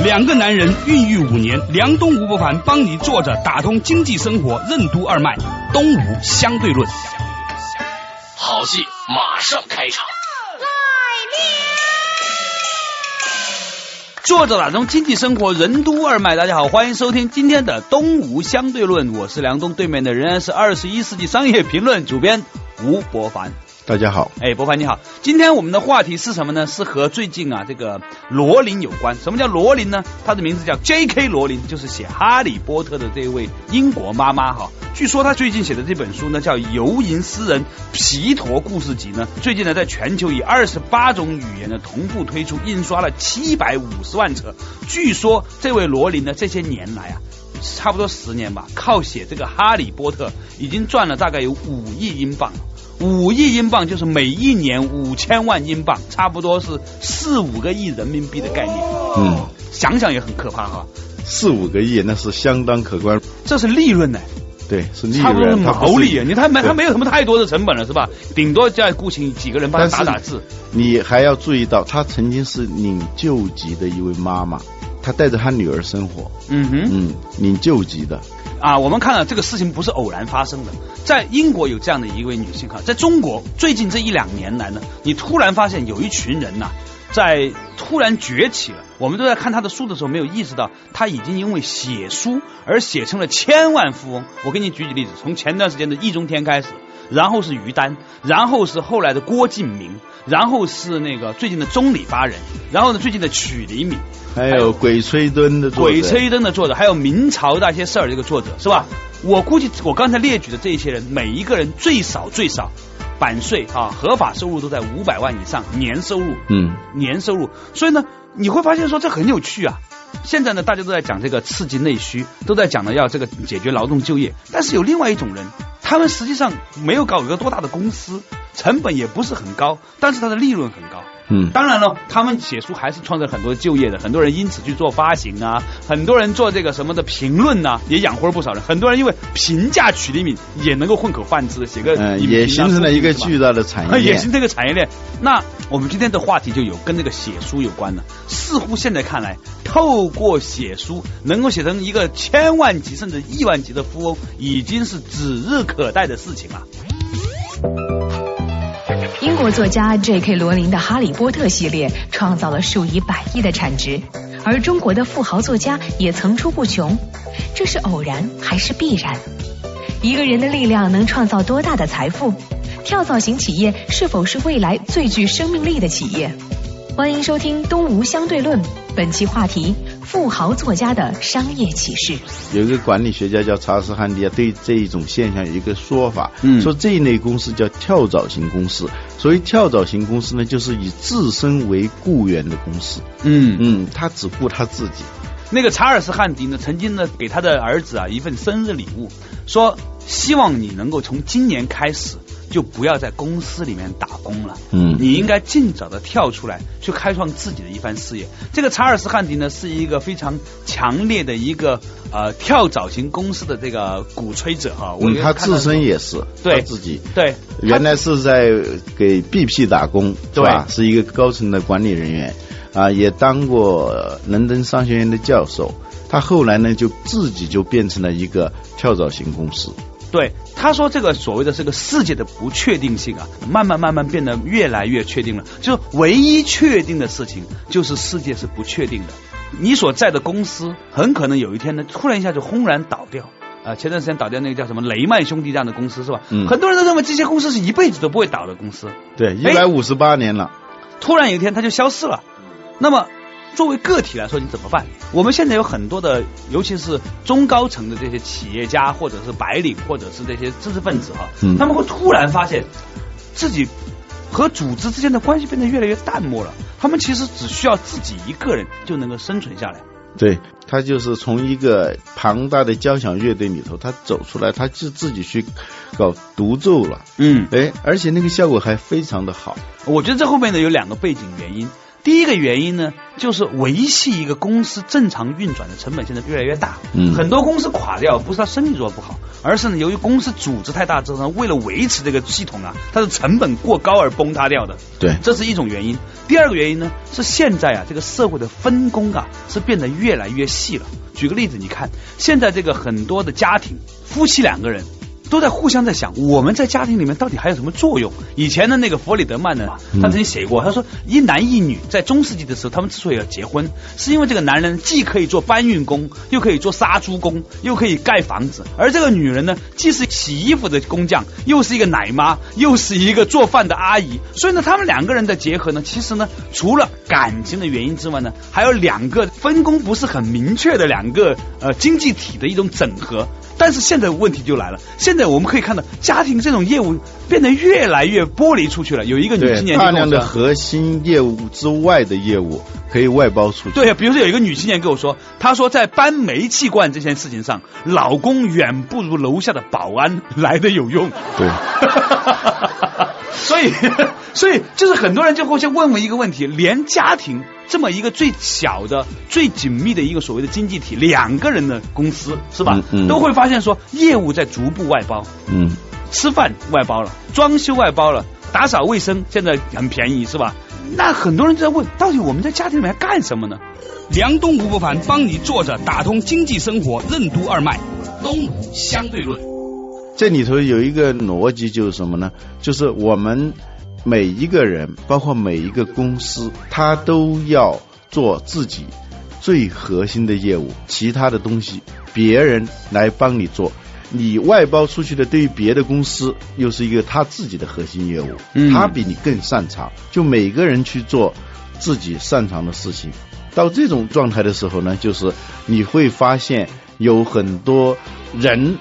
两个男人孕育五年，梁东吴不凡帮你坐着打通经济生活任督二脉，东吴相对论。好戏马上开场。作者打通经济生活任督二脉，大家好，欢迎收听今天的东吴相对论，我是梁东，对面的仍然是二十一世纪商业评论主编吴伯凡。大家好，哎，博凡你好，今天我们的话题是什么呢？是和最近啊这个罗琳有关。什么叫罗琳呢？她的名字叫 J.K. 罗琳，就是写《哈利波特》的这位英国妈妈哈。据说她最近写的这本书呢，叫《游吟诗人皮陀故事集》呢，最近呢在全球以二十八种语言呢同步推出，印刷了七百五十万册。据说这位罗琳呢这些年来啊，差不多十年吧，靠写这个《哈利波特》已经赚了大概有五亿英镑。五亿英镑就是每一年五千万英镑，差不多是四五个亿人民币的概念。嗯，想想也很可怕哈。四五个亿那是相当可观。这是利润呢？对，是利润，毛利。你他没他没有什么太多的成本了是吧？顶多再雇请几个人帮他打打字。你还要注意到，他曾经是领救济的一位妈妈，她带着他女儿生活。嗯哼，嗯，领救急的。啊，我们看到这个事情不是偶然发生的，在英国有这样的一位女性哈，在中国最近这一两年来呢，你突然发现有一群人呐，在突然崛起了。我们都在看他的书的时候，没有意识到他已经因为写书而写成了千万富翁。我给你举举例子，从前段时间的易中天开始，然后是于丹，然后是后来的郭敬明，然后是那个最近的中里巴人，然后呢最近的曲黎敏。还有《鬼吹灯》的鬼吹灯的作者，还有明朝那些事儿这个作者是吧？我估计我刚才列举的这些人，每一个人最少最少版税啊，合法收入都在五百万以上年收入，嗯，年收入。所以呢，你会发现说这很有趣啊。现在呢，大家都在讲这个刺激内需，都在讲呢要这个解决劳动就业。但是有另外一种人，他们实际上没有搞一个多大的公司，成本也不是很高，但是它的利润很高。嗯，当然了，他们写书还是创造很多就业的，很多人因此去做发行啊，很多人做这个什么的评论呐，也养活了不少人。很多人因为评价曲黎敏也能够混口饭吃，写个嗯，也形成了一个巨大的产业链，也形成一个产业链。那我们今天的话题就有跟这个写书有关了。似乎现在看来，透过写书能够写成一个千万级甚至亿万级的富翁，已经是指日可待的事情了。英国作家 J.K. 罗琳的《哈利波特》系列创造了数以百亿的产值，而中国的富豪作家也层出不穷。这是偶然还是必然？一个人的力量能创造多大的财富？跳蚤型企业是否是未来最具生命力的企业？欢迎收听《东吴相对论》，本期话题：富豪作家的商业启示。有一个管理学家叫查尔斯·汉迪啊，对这一种现象有一个说法，嗯说这一类公司叫跳蚤型公司。所谓跳蚤型公司呢，就是以自身为雇员的公司。嗯嗯，他只雇他自己。那个查尔斯·汉迪呢，曾经呢给他的儿子啊一份生日礼物，说希望你能够从今年开始就不要在公司里面打工了，嗯你应该尽早的跳出来，去开创自己的一番事业。这个查尔斯·汉迪呢，是一个非常强烈的一个呃跳蚤型公司的这个鼓吹者哈，我嗯他自身也是，对他自己。对，原来是在给 BP 打工，对吧？是一个高层的管理人员啊，也当过伦敦商学院的教授。他后来呢，就自己就变成了一个跳蚤型公司。对，他说这个所谓的这个世界的不确定性啊，慢慢慢慢变得越来越确定了。就是唯一确定的事情，就是世界是不确定的。你所在的公司很可能有一天呢，突然一下就轰然倒掉。啊、前段时间倒掉那个叫什么雷曼兄弟这样的公司是吧？嗯很多人都认为这些公司是一辈子都不会倒的公司，对，一百五十八年了。突然有一天它就消失了。那么作为个体来说，你怎么办？我们现在有很多的，尤其是中高层的这些企业家，或者是白领，或者是这些知识分子哈，嗯他们会突然发现自己和组织之间的关系变得越来越淡漠了。他们其实只需要自己一个人就能够生存下来。对他就是从一个庞大的交响乐队里头，他走出来，他就自己去搞独奏了，嗯，哎，而且那个效果还非常的好。我觉得这后面呢有两个背景原因。第一个原因呢，就是维系一个公司正常运转的成本现在越来越大。嗯很多公司垮掉不是它生意做得不好，而是呢由于公司组织太大之后呢，为了维持这个系统啊，它的成本过高而崩塌掉的。对，这是一种原因。第二个原因呢，是现在啊，这个社会的分工啊是变得越来越细了。举个例子，你看现在这个很多的家庭，夫妻两个人。都在互相在想，我们在家庭里面到底还有什么作用？以前的那个弗里德曼呢，他曾经写过，他说一男一女在中世纪的时候，他们之所以要结婚，是因为这个男人既可以做搬运工，又可以做杀猪工，又可以盖房子，而这个女人呢，既是洗衣服的工匠，又是一个奶妈，又是一个做饭的阿姨，所以呢，他们两个人的结合呢，其实呢，除了感情的原因之外呢，还有两个分工不是很明确的两个呃经济体的一种整合。但是现在问题就来了，现在我们可以看到家庭这种业务变得越来越剥离出去了。有一个女青，年大量的，核心业务之外的业务可以外包出去。对，比如说有一个女青年跟我说，她说在搬煤气罐这件事情上，老公远不如楼下的保安来的有用。对，所以，所以就是很多人就会先问我一个问题：连家庭这么一个最小的、最紧密的一个所谓的经济体，两个人的公司是吧，嗯嗯都会发现说业务在逐步外包。嗯，吃饭外包了，装修外包了，打扫卫生现在很便宜是吧？那很多人就在问，到底我们在家庭里面干什么呢？梁东吴不凡帮你坐着打通经济生活任督二脉，东吴相对论。这里头有一个逻辑就是什么呢？就是我们每一个人，包括每一个公司，他都要做自己最核心的业务，其他的东西别人来帮你做。你外包出去的，对于别的公司又是一个他自己的核心业务，嗯他比你更擅长。就每个人去做自己擅长的事情。到这种状态的时候呢，就是你会发现有很多人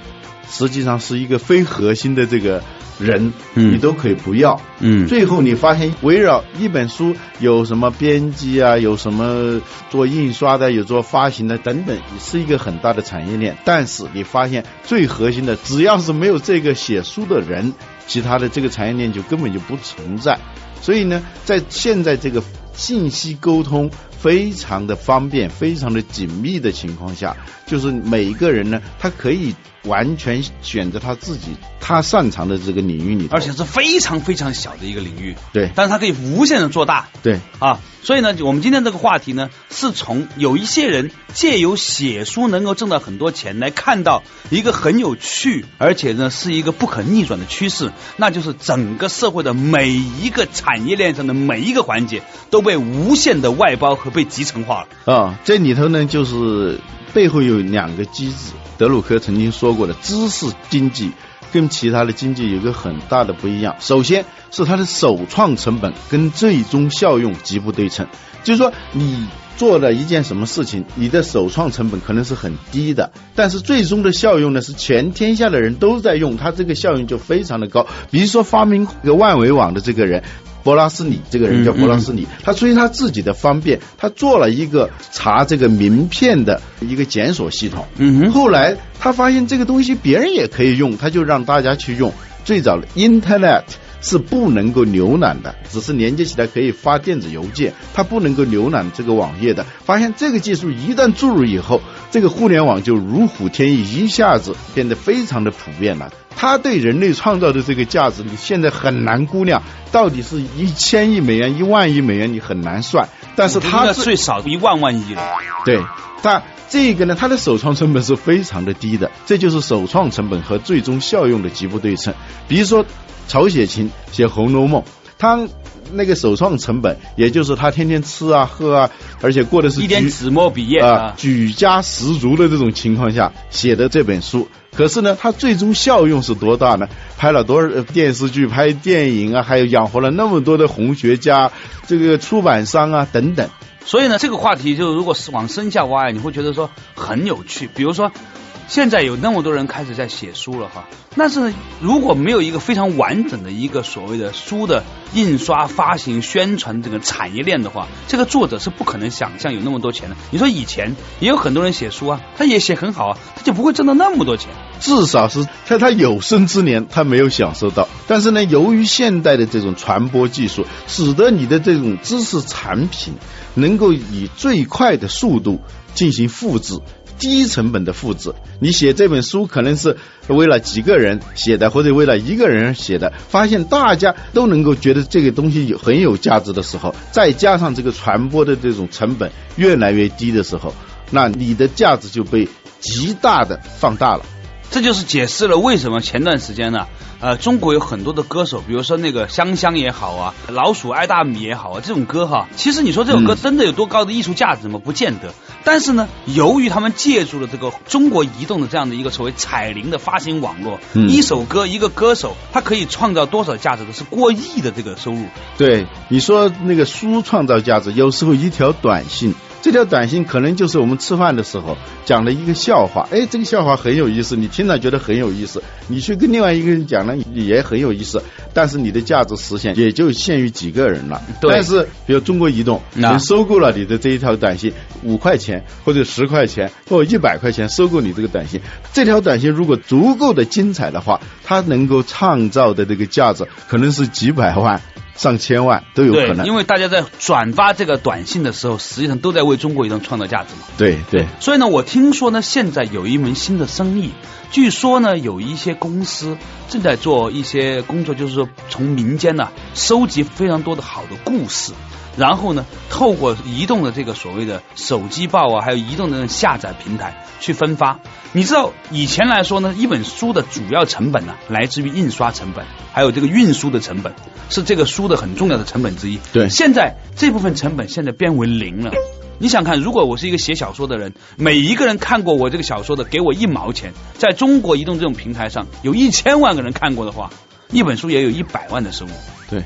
实际上是一个非核心的这个人，嗯你都可以不要。嗯最后你发现，围绕一本书有什么编辑啊，有什么做印刷的，有做发行的等等，是一个很大的产业链。但是你发现最核心的，只要是没有这个写书的人，其他的这个产业链就根本就不存在。所以呢，在现在这个信息沟通非常的方便、非常的紧密的情况下，就是每一个人呢，他可以完全选择他自己他擅长的这个领域里，而且是非常非常小的一个领域，对。但是他可以无限的做大。对。啊。所以呢，我们今天这个话题呢，是从有一些人借由写书能够挣到很多钱，来看到一个很有趣，而且呢是一个不可逆转的趋势，那就是整个社会的每一个产业链上的每一个环节都被无限的外包和被集成化了。啊，这里头呢，就是背后有两个机制。德鲁克曾经说过的，知识经济跟其他的经济有个很大的不一样。首先是它的首创成本跟最终效用极不对称，就是说你。做了一件什么事情，你的首创成本可能是很低的，但是最终的效用呢是全天下的人都在用，它这个效用就非常的高。比如说发明这个万维网的这个人，博拉斯里这个人叫博拉斯里，他出于他自己的方便，他做了一个查这个名片的一个检索系统。嗯哼后来他发现这个东西别人也可以用，他就让大家去用。最早的 Internet 是不能够浏览的，只是连接起来可以发电子邮件，它不能够浏览这个网页的。发现这个技术一旦注入以后，这个互联网就如虎添翼，一下子变得非常的普遍了。它对人类创造的这个价值，你现在很难估量，到底是一千亿美元、一万亿美元，你很难算。但是它是那最少一万万亿了。对，但这个呢，它的首创成本是非常的低的，这就是首创成本和最终效用的极不对称。比如说曹雪芹写《红楼梦》，他那个首创成本，也就是他天天吃啊喝啊，而且过的是一点举纸墨笔砚啊啊，举家十足的这种情况下写的这本书。可是呢，他最终效用是多大呢？拍了多少呃电视剧、拍电影啊，还有养活了那么多的红学家、这个出版商啊等等。所以呢，这个话题就如果是往深下挖，你会觉得说很有趣。比如说，现在有那么多人开始在写书了哈，但是如果没有一个非常完整的一个所谓的书的印刷、发行、宣传这个产业链的话，这个作者是不可能想象有那么多钱的。你说以前也有很多人写书啊，他也写很好啊，他就不会挣到那么多钱。至少是在他有生之年，他没有享受到。但是呢，由于现代的这种传播技术，使得你的这种知识产品能够以最快的速度进行复制。低成本的复制，你写这本书可能是为了几个人写的，或者为了一个人写的，发现大家都能够觉得这个东西有很有价值的时候，再加上这个传播的这种成本越来越低的时候，那你的价值就被极大的放大了。这就是解释了为什么前段时间呢，呃，中国有很多的歌手，比如说那个香香也好啊，老鼠爱大米也好啊，这种歌哈，其实你说这首歌真的有多高的艺术价值吗？不见得。但是呢，由于他们借助了这个中国移动的这样的一个所谓彩铃的发行网络，一首歌一个歌手，他可以创造多少价值的？是过亿的这个收入。对，你说那个书创造价值，有时候一条短信。这条短信可能就是我们吃饭的时候讲的一个笑话，哎，这个笑话很有意思，你听了觉得很有意思，你去跟另外一个人讲呢也很有意思，但是你的价值实现也就限于几个人了。但是，比如中国移动，你收购了你的这一条短信五块钱或者十块钱或一百块钱收购你这个短信，这条短信如果足够的精彩的话，它能够创造的这个价值可能是几百万。上千万都有可能，因为大家在转发这个短信的时候，实际上都在为中国移动创造价值嘛。对对。所以呢，我听说呢，现在有一门新的生意，据说呢，有一些公司正在做一些工作，就是说从民间呢收集非常多的好的故事。然后呢，透过移动的这个所谓的手机报啊，还有移动的下载平台去分发。你知道以前来说呢，一本书的主要成本呢，来自于印刷成本，还有这个运输的成本，是这个书的很重要的成本之一。对，现在这部分成本现在变为零了。你想看，如果我是一个写小说的人，每一个人看过我这个小说的，给我一毛钱，在中国移动这种平台上，有一千万个人看过的话，一本书也有一百万的收入。对，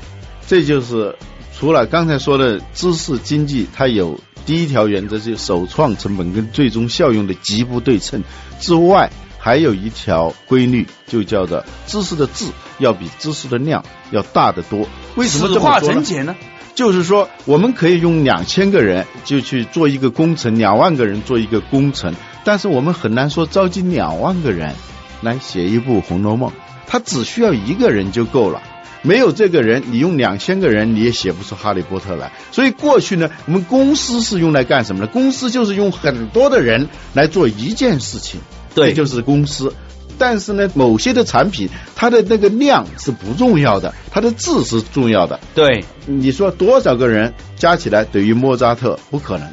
这就是。除了刚才说的知识经济，它有第一条原则，就是首创成本跟最终效用的极不对称之外，还有一条规律，就叫做知识的质要比知识的量要大得多。为什么这么说呢？就是说，我们可以用两千个人就去做一个工程，两万个人做一个工程，但是我们很难说召集两万个人来写一部《红楼梦》，他只需要一个人就够了。没有这个人，你用两千个人你也写不出哈利波特来。所以过去呢，我们公司是用来干什么呢？公司就是用很多的人来做一件事情，对，就是公司。但是呢，某些的产品，它的那个量是不重要的，它的质是重要的。对，你说多少个人加起来等于莫扎特？不可能。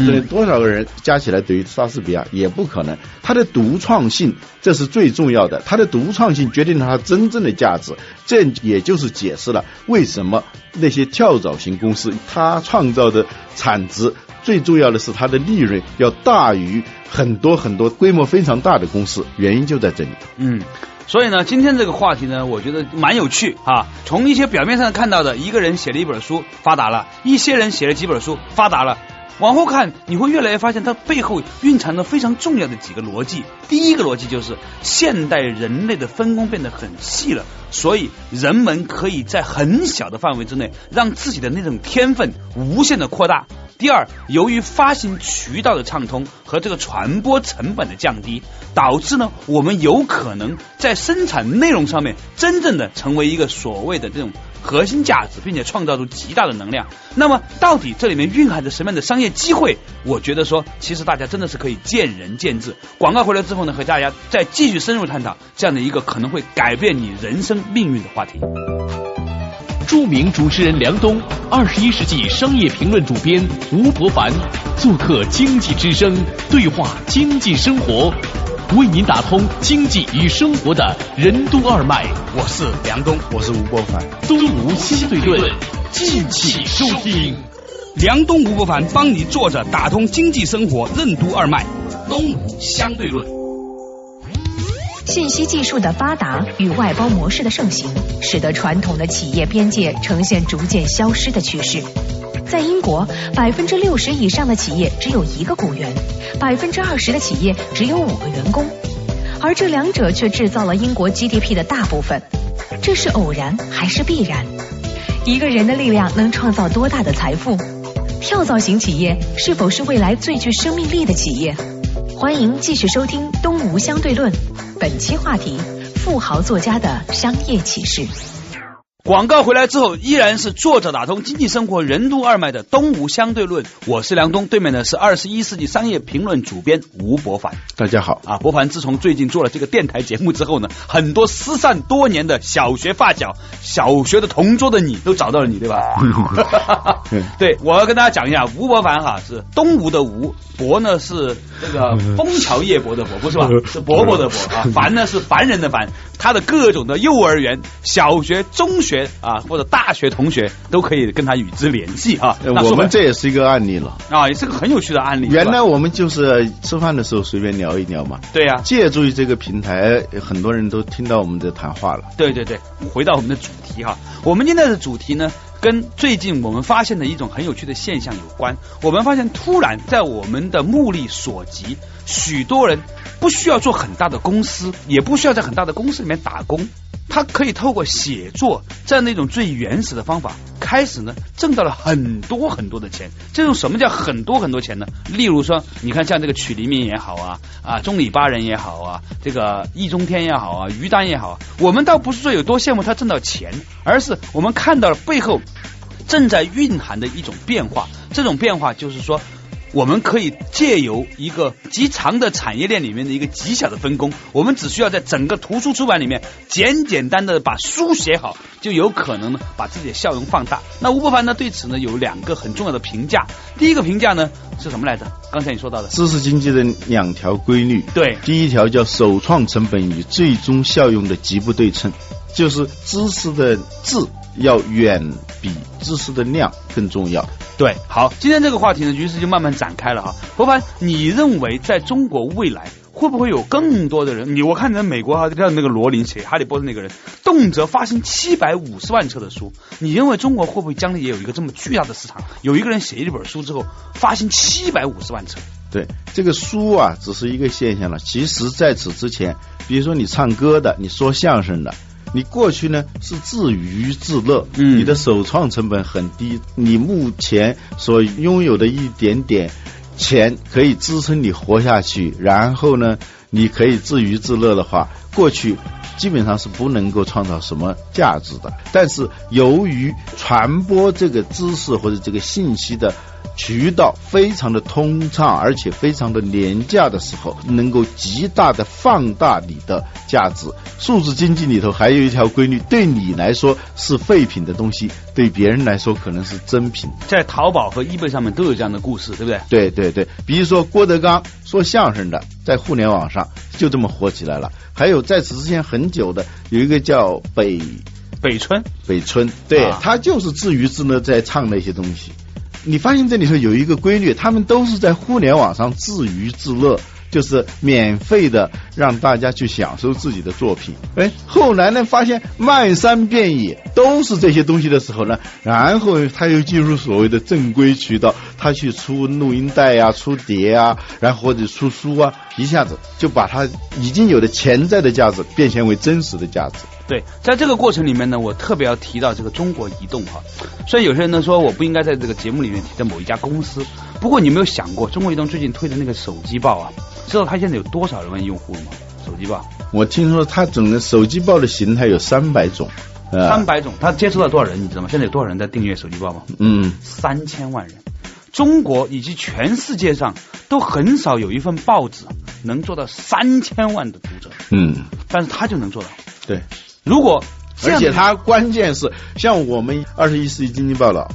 你说多少个人加起来等于莎士比亚也不可能，它的独创性这是最重要的，它的独创性决定了它真正的价值，这也就是解释了为什么那些跳蚤型公司它创造的产值最重要的是它的利润要大于很多很多规模非常大的公司，原因就在这里。嗯，所以呢，今天这个话题呢，我觉得蛮有趣啊。从一些表面上看到的，一个人写了一本书发达了，一些人写了几本书发达了。往后看，你会越来越发现它背后蕴藏着非常重要的几个逻辑。第一个逻辑就是，现代人类的分工变得很细了，所以人们可以在很小的范围之内，让自己的那种天分无限的扩大。第二，由于发行渠道的畅通和这个传播成本的降低，导致呢，我们有可能在生产内容上面真正的成为一个所谓的这种。核心价值，并且创造出极大的能量。那么，到底这里面蕴含着什么样的商业机会？我觉得说，其实大家真的是可以见仁见智。广告回来之后呢，和大家再继续深入探讨这样的一个可能会改变你人生命运的话题。著名主持人梁冬，二十一世纪商业评论主编吴伯凡，做客经济之声，对话经济生活。为您打通经济与生活的任督二脉，我是梁东，我是吴伯凡，东吴相对论，敬请收听。梁东吴伯凡帮你坐着打通经济生活任督二脉，东吴相对论。信息技术的发达与外包模式的盛行，使得传统的企业边界呈现逐渐消失的趋势。在英国，百分之六十以上的企业只有一个雇员，百分之二十的企业只有五个员工，而这两者却制造了英国 GDP 的大部分。这是偶然还是必然？一个人的力量能创造多大的财富？跳蚤型企业是否是未来最具生命力的企业？欢迎继续收听《东吴相对论》，本期话题：富豪作家的商业启示。广告回来之后，依然是作者打通经济生活任督二脉的东吴相对论。我是梁东，对面的是二十一世纪商业评论主编吴伯凡。大家好啊，伯凡自从最近做了这个电台节目之后呢，很多失散多年的小学发小、小学的同桌的你都找到了你，对吧？对，我要跟大家讲一下，吴伯凡哈是东吴的吴，伯呢是这个枫桥夜泊的泊，不是吧？是伯伯的伯啊，凡呢是凡人的凡，他的各种的幼儿园、小学、中学。学啊，或者大学同学都可以跟他与之联系啊。我们这也是一个案例了啊，也是个很有趣的案例。原来我们就是吃饭的时候随便聊一聊嘛。对呀，借助于这个平台，很多人都听到我们的谈话了。对对对，回到我们的主题哈，我们今天的主题呢，跟最近我们发现的一种很有趣的现象有关。我们发现，突然在我们的目力所及，许多人不需要做很大的公司，也不需要在很大的公司里面打工。他可以透过写作这样的一种最原始的方法，开始呢挣到了很多很多的钱。这种什么叫很多很多钱呢？例如说，你看像这个曲黎明也好啊，啊中里巴人也好啊，这个易中天也好啊，于丹也好，我们倒不是说有多羡慕他挣到钱，而是我们看到了背后正在蕴含的一种变化。这种变化就是说。我们可以借由一个极长的产业链里面的一个极小的分工，我们只需要在整个图书出版里面简简单单的把书写好，就有可能呢把自己的效用放大。那吴伯凡呢对此呢有两个很重要的评价，第一个评价呢是什么来着？刚才你说到的知识经济的两条规律。对，第一条叫首创成本与最终效用的极不对称，就是知识的质要远比知识的量更重要。对，好，今天这个话题呢，于是就慢慢展开了哈。博凡，你认为在中国未来会不会有更多的人？你我看在美国哈，像那个罗琳写《哈利波特》那个人，动辄发行七百五十万册的书，你认为中国会不会将来也有一个这么巨大的市场？有一个人写一本书之后发行七百五十万册？对，这个书啊，只是一个现象了。其实在此之前，比如说你唱歌的，你说相声的。你过去呢是自娱自乐，嗯，你的首创成本很低，你目前所拥有的一点点钱可以支撑你活下去，然后呢，你可以自娱自乐的话，过去基本上是不能够创造什么价值的。但是由于传播这个知识或者这个信息的。渠道非常的通畅，而且非常的廉价的时候，能够极大的放大你的价值。数字经济里头还有一条规律，对你来说是废品的东西，对别人来说可能是真品。在淘宝和易贝上面都有这样的故事，对不对？对对对，比如说郭德纲说相声的，在互联网上就这么火起来了。还有在此之前很久的，有一个叫北北村，北村，对他就是自娱自乐在唱那些东西。你发现这里头有一个规律，他们都是在互联网上自娱自乐，就是免费的让大家去享受自己的作品。哎，后来呢，发现漫山遍野都是这些东西的时候呢，然后他又进入所谓的正规渠道，他去出录音带呀、出碟啊，然后或者出书啊，一下子就把他已经有的潜在的价值变现为真实的价值。对，在这个过程里面呢，我特别要提到这个中国移动哈。虽然有些人呢说我不应该在这个节目里面提到某一家公司，不过你没有想过，中国移动最近推的那个手机报啊，知道它现在有多少万用户吗？手机报？我听说它整个手机报的形态有三百种，三百种，它接触到多少人？你知道吗？现在有多少人在订阅手机报吗？嗯，三千万人。中国以及全世界上都很少有一份报纸能做到三千万的读者。嗯，但是他就能做到。对。如果，而且他关键是像我们二十一世纪经济报道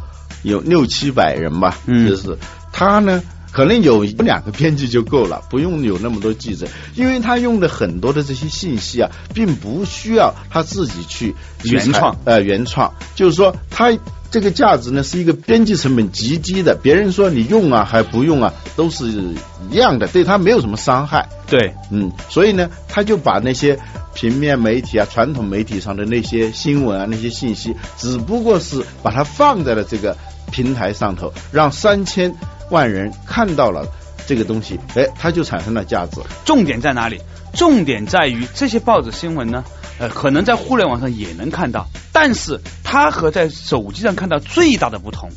有六七百人吧，嗯，就是他呢，可能有两个编辑就够了，不用有那么多记者，因为他用的很多的这些信息啊，并不需要他自己去原创，呃，原创，就是说他。这个价值呢是一个编辑成本极低的，别人说你用啊还不用啊都是一样的，对他没有什么伤害。对，嗯，所以呢，他就把那些平面媒体啊、传统媒体上的那些新闻啊、那些信息，只不过是把它放在了这个平台上头，让三千万人看到了这个东西，哎，它就产生了价值。重点在哪里？重点在于这些报纸新闻呢。呃，可能在互联网上也能看到，但是它和在手机上看到最大的不同。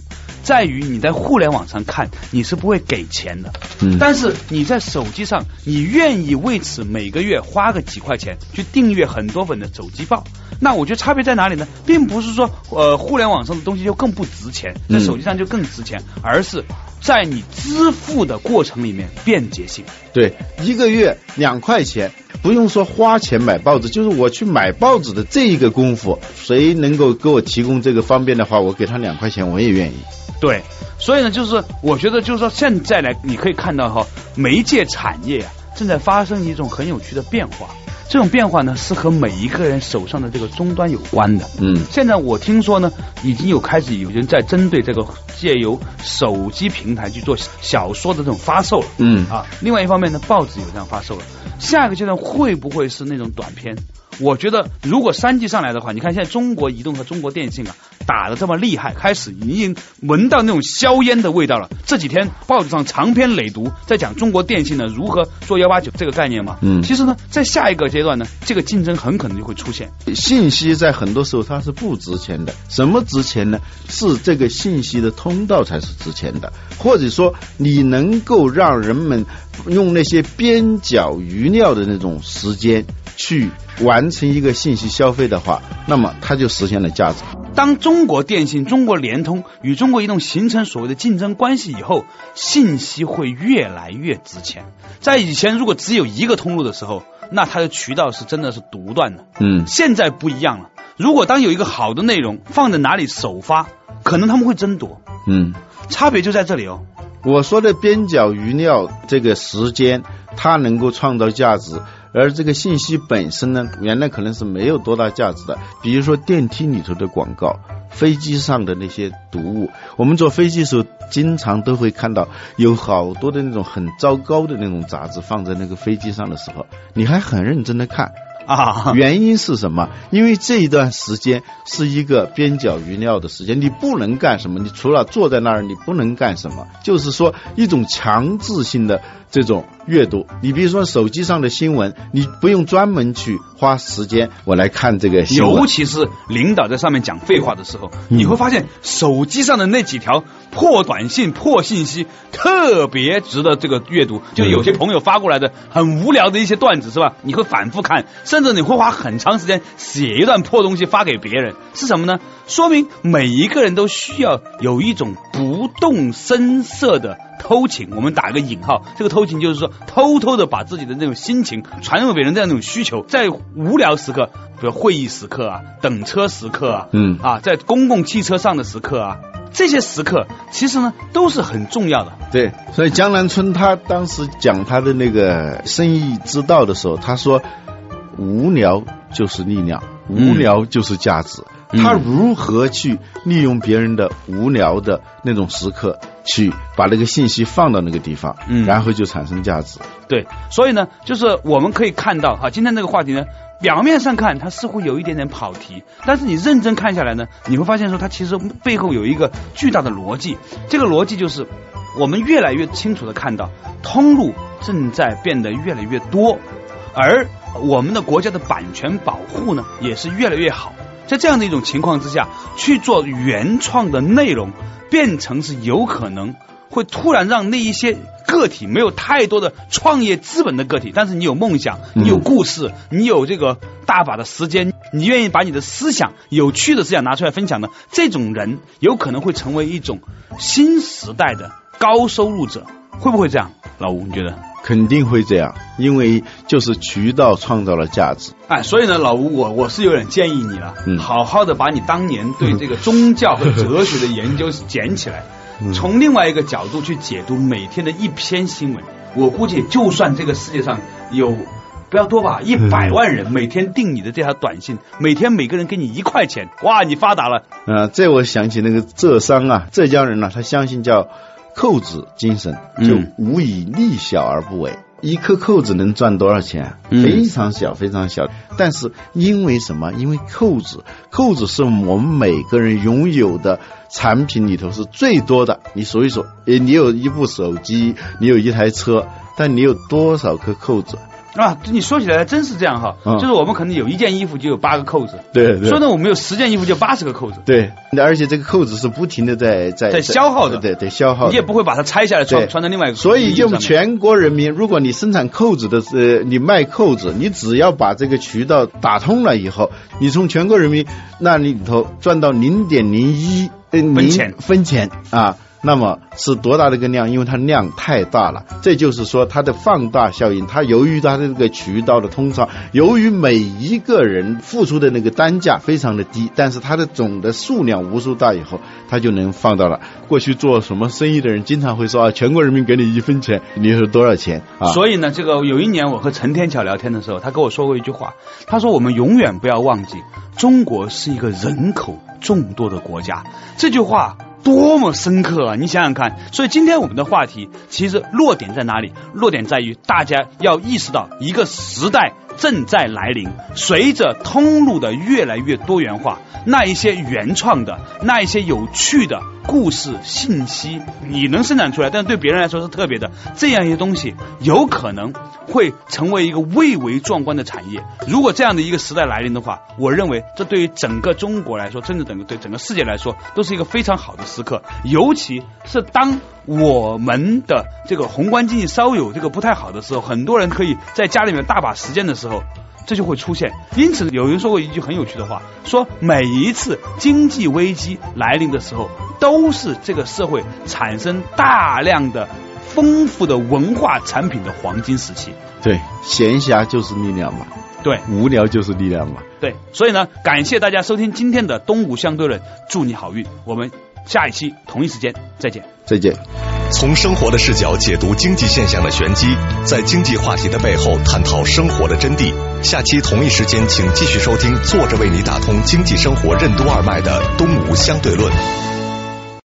在于你在互联网上看，你是不会给钱的，嗯但是你在手机上，你愿意为此每个月花个几块钱去订阅很多本的手机报。那我觉得差别在哪里呢？并不是说呃互联网上的东西就更不值钱，在嗯手机上就更值钱，而是在你支付的过程里面便捷性。对，一个月两块钱，不用说花钱买报纸，就是我去买报纸的这一个功夫，谁能够给我提供这个方便的话，我给他两块钱，我也愿意。对，所以呢，就是我觉得，就是说现在来，你可以看到哈，媒介产业啊正在发生一种很有趣的变化。这种变化呢，是和每一个人手上的这个终端有关的。嗯现在我听说呢，已经有开始有人在针对这个借由手机平台去做小说的这种发售了。嗯啊，另外一方面呢，报纸有这样发售了。下一个阶段会不会是那种短片？我觉得如果三 G 上来的话，你看现在中国移动和中国电信啊打的这么厉害，开始已经闻到那种硝烟的味道了。这几天报纸上长篇累牍在讲中国电信呢如何做幺八九这个概念嘛。嗯其实呢，在下一个阶段呢，这个竞争很可能就会出现。信息在很多时候它是不值钱的，什么值钱呢？是这个信息的通道才是值钱的，或者说你能够让人们用那些边角余料的那种时间去完成一个信息消费的话，那么它就实现了价值。当中国电信、中国联通与中国移动形成所谓的竞争关系以后，信息会越来越值钱。在以前，如果只有一个通路的时候，那它的渠道是真的是独断的。嗯现在不一样了，如果当有一个好的内容放在哪里首发，可能他们会争夺，嗯。差别就在这里哦。我说的边角余料这个时间，它能够创造价值，而这个信息本身呢，原来可能是没有多大价值的。比如说电梯里头的广告，飞机上的那些毒物，我们坐飞机的时候，经常都会看到有好多的那种很糟糕的那种杂志放在那个飞机上的时候，你还很认真的看。啊，原因是什么？因为这一段时间是一个边角余料的时间，你不能干什么，你除了坐在那儿，你不能干什么。就是说一种强制性的这种阅读。你比如说手机上的新闻，你不用专门去花时间我来看这个新尤。其是领导在上面讲废话的时候，嗯你会发现手机上的那几条破短信、破信息特别值得这个阅读。就有些朋友发过来的很无聊的一些段子，是吧？你会反复看，甚至你会花很长时间写一段破东西发给别人，是什么呢？说明每一个人都需要有一种不动声色的。偷情，我们打个引号，这个偷情就是说偷偷的把自己的那种心情传给别人这样一种需求，在无聊时刻，比如会议时刻啊、等车时刻啊，嗯啊，在公共汽车上的时刻啊，这些时刻其实呢都是很重要的。对，所以江南春他当时讲他的那个生意之道的时候，他说无聊就是力量，无聊就是价值。嗯他如何去利用别人的无聊的那种时刻，去把那个信息放到那个地方，嗯然后就产生价值。对，所以呢，就是我们可以看到哈，今天这个话题呢，表面上看它似乎有一点点跑题，但是你认真看下来呢，你会发现说它其实背后有一个巨大的逻辑，这个逻辑就是我们越来越清楚的看到，通路正在变得越来越多，而我们的国家的版权保护呢，也是越来越好。在这样的一种情况之下，去做原创的内容，变成是有可能会突然让那一些个体没有太多的创业资本的个体，但是你有梦想，你有故事，你有这个大把的时间，你愿意把你的思想、有趣的思想拿出来分享的这种人，有可能会成为一种新时代的高收入者，会不会这样？老吴，你觉得？肯定会这样，因为就是渠道创造了价值。哎，所以呢，老吴，我我是有点建议你了，嗯好好的把你当年对这个宗教和哲学的研究捡起来，嗯从另外一个角度去解读每天的一篇新闻。我估计，就算这个世界上有不要多吧，一百万人每天订你的这条短信，每天每个人给你一块钱，哇，你发达了。啊、这我想起那个浙商啊，浙江人呢、他相信叫扣子精神，就嗯无以利小而不为。一颗扣子能赚多少钱非常小，非常小。但是因为什么？因为扣子，扣子是我们每个人拥有的产品里头是最多的。你数一数，诶，你有一部手机，你有一台车，但你有多少颗扣子？啊，你说起来还真是这样哈，嗯。就是我们可能有一件衣服就有八个扣子，对对。说呢我们有十件衣服就八十个扣子，对，而且这个扣子是不停的在在在消耗的对对消耗，你也不会把它拆下来穿对穿到另外一个所以就衣服上面全国人民，如果你生产扣子的，呃，你卖扣子，你只要把这个渠道打通了以后，你从全国人民那里头赚到零点零一呃分钱分钱啊。那么是多大的一个量？因为它量太大了，这就是说它的放大效应。它由于它的这个渠道的通畅，由于每一个人付出的那个单价非常的低，但是它的总的数量无数大以后，它就能放到了。过去做什么生意的人经常会说啊，全国人民给你一分钱，你是多少钱啊？所以呢，这个有一年我和陈天桥聊天的时候，他跟我说过一句话，他说我们永远不要忘记，中国是一个人口众多的国家。这句话。多么深刻啊！你想想看，所以今天我们的话题其实落点在哪里？落点在于大家要意识到一个时代正在来临，随着通路的越来越多元化，那一些原创的、那一些有趣的故事、信息，你能生产出来，但是对别人来说是特别的，这样一些东西有可能会成为一个蔚为壮观的产业。如果这样的一个时代来临的话，我认为这对于整个中国来说，甚至整个对整个世界来说，都是一个非常好的时刻。尤其是当我们的这个宏观经济稍有这个不太好的时候，很多人可以在家里面大把时间的时候。这就会出现，因此有人说过一句很有趣的话，说每一次经济危机来临的时候，都是这个社会产生大量的丰富的文化产品的黄金时期。对，闲暇就是力量嘛，对无聊就是力量嘛。对，所以呢，感谢大家收听今天的东吴相对论，祝你好运，我们下一期同一时间再见。再见。从生活的视角解读经济现象的玄机，在经济话题的背后探讨生活的真谛。下期同一时间，请继续收听坐着为你打通经济生活任督二脉的《东吴相对论》。